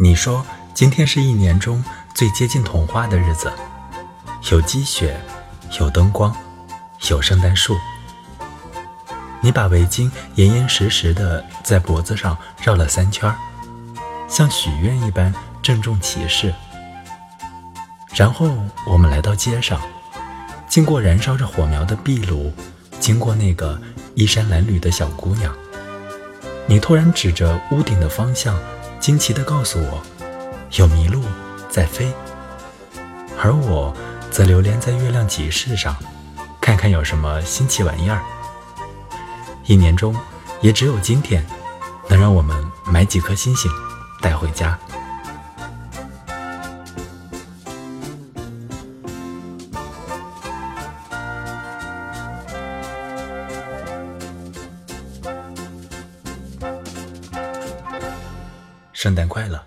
你说今天是一年中最接近童话的日子，有积雪，有灯光，有圣诞树。你把围巾严严实实的在脖子上绕了三圈，像许愿一般郑重其事。然后我们来到街上，经过燃烧着火苗的壁炉，经过那个衣衫褴褛的小姑娘。你突然指着屋顶的方向，惊奇地告诉我，有麋鹿在飞。而我则流连在月亮集市上，看看有什么新奇玩意儿。一年中，也只有今天，能让我们买几颗星星带回家。圣诞快乐！